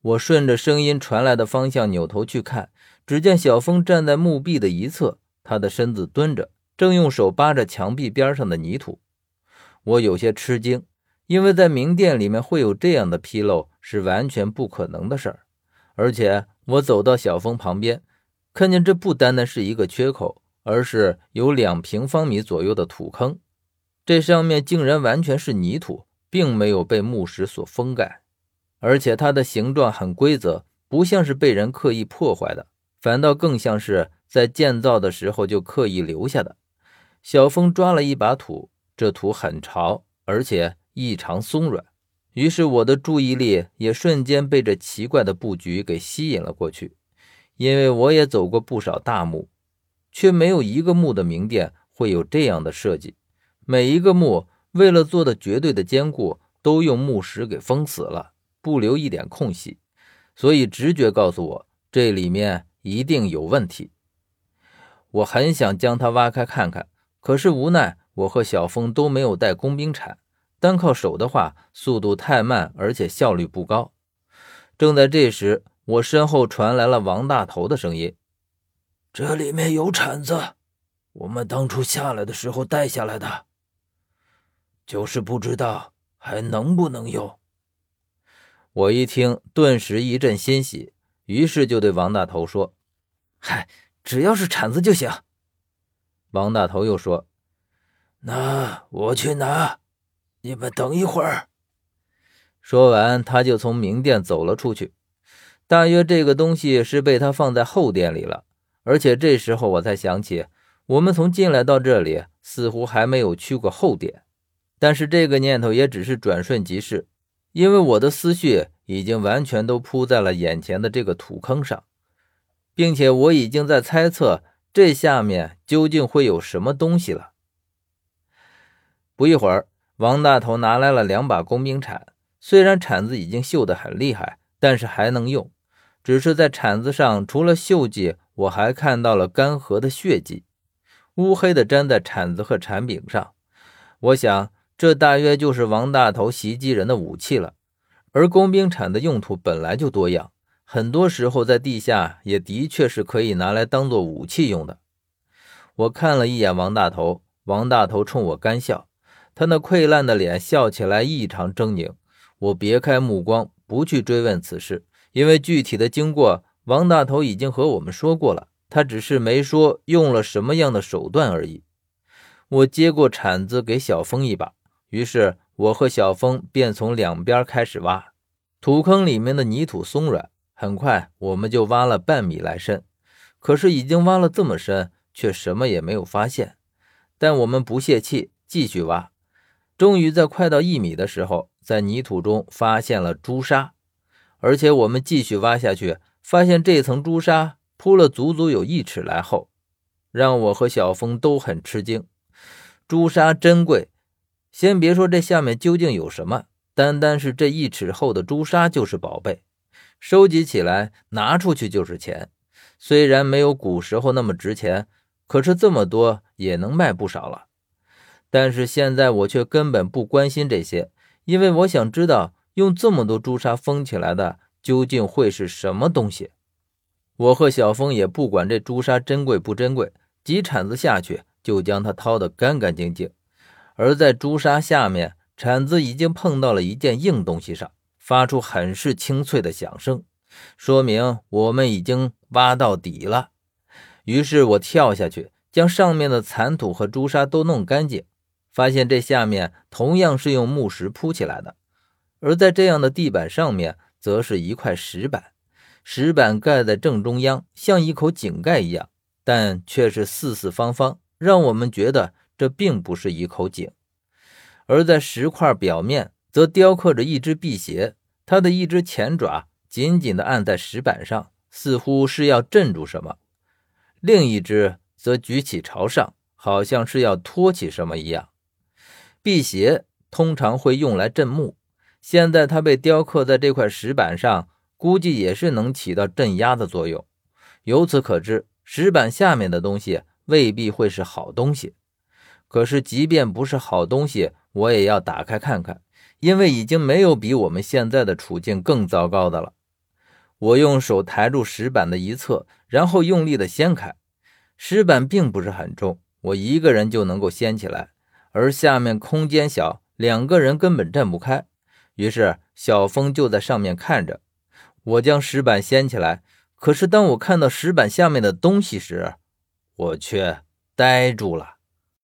我顺着声音传来的方向扭头去看，只见小峰站在墓壁的一侧，他的身子蹲着，正用手扒着墙壁边上的泥土。我有些吃惊，因为在明殿里面会有这样的纰漏是完全不可能的事儿。而且我走到小峰旁边，看见这不单单是一个缺口，而是有两平方米左右的土坑，这上面竟然完全是泥土，并没有被木石所封盖。而且它的形状很规则，不像是被人刻意破坏的，反倒更像是在建造的时候就刻意留下的。小峰抓了一把土，这土很潮，而且异常松软。于是我的注意力也瞬间被这奇怪的布局给吸引了过去。因为我也走过不少大墓，却没有一个墓的明殿会有这样的设计。每一个墓为了做的绝对的坚固，都用木石给封死了。不留一点空隙，所以直觉告诉我这里面一定有问题。我很想将它挖开看看，可是无奈我和小峰都没有带工兵铲，单靠手的话速度太慢，而且效率不高。正在这时，我身后传来了王大头的声音：“这里面有铲子，我们当初下来的时候带下来的，就是不知道还能不能用。”我一听，顿时一阵欣喜，于是就对王大头说：“嗨，只要是铲子就行。”王大头又说：“那我去拿，你们等一会儿。”说完，他就从明殿走了出去。大约这个东西是被他放在后殿里了。而且这时候我才想起，我们从进来到这里，似乎还没有去过后殿。但是这个念头也只是转瞬即逝。因为我的思绪已经完全都扑在了眼前的这个土坑上，并且我已经在猜测这下面究竟会有什么东西了。不一会儿，王大头拿来了两把工兵铲，虽然铲子已经锈得很厉害，但是还能用。只是在铲子上，除了锈迹，我还看到了干涸的血迹，乌黑的粘在铲子和铲柄上。我想。这大约就是王大头袭击人的武器了，而工兵铲的用途本来就多样，很多时候在地下也的确是可以拿来当做武器用的。我看了一眼王大头，王大头冲我干笑，他那溃烂的脸笑起来异常狰狞。我别开目光，不去追问此事，因为具体的经过王大头已经和我们说过了，他只是没说用了什么样的手段而已。我接过铲子，给小峰一把。于是我和小峰便从两边开始挖，土坑里面的泥土松软，很快我们就挖了半米来深。可是已经挖了这么深，却什么也没有发现。但我们不泄气，继续挖。终于在快到一米的时候，在泥土中发现了朱砂，而且我们继续挖下去，发现这层朱砂铺了足足有一尺来厚，让我和小峰都很吃惊。朱砂珍贵。先别说这下面究竟有什么，单单是这一尺厚的朱砂就是宝贝，收集起来拿出去就是钱。虽然没有古时候那么值钱，可是这么多也能卖不少了。但是现在我却根本不关心这些，因为我想知道用这么多朱砂封起来的究竟会是什么东西。我和小峰也不管这朱砂珍贵不珍贵，几铲子下去就将它掏得干干净净。而在朱砂下面，铲子已经碰到了一件硬东西上，发出很是清脆的响声，说明我们已经挖到底了。于是我跳下去，将上面的残土和朱砂都弄干净，发现这下面同样是用木石铺起来的，而在这样的地板上面，则是一块石板，石板盖在正中央，像一口井盖一样，但却是四四方方，让我们觉得。这并不是一口井，而在石块表面则雕刻着一只辟邪，它的一只前爪紧紧地按在石板上，似乎是要镇住什么；另一只则举起朝上，好像是要托起什么一样。辟邪通常会用来镇木，现在它被雕刻在这块石板上，估计也是能起到镇压的作用。由此可知，石板下面的东西未必会是好东西。可是，即便不是好东西，我也要打开看看，因为已经没有比我们现在的处境更糟糕的了。我用手抬住石板的一侧，然后用力的掀开。石板并不是很重，我一个人就能够掀起来，而下面空间小，两个人根本站不开。于是小峰就在上面看着。我将石板掀起来，可是当我看到石板下面的东西时，我却呆住了。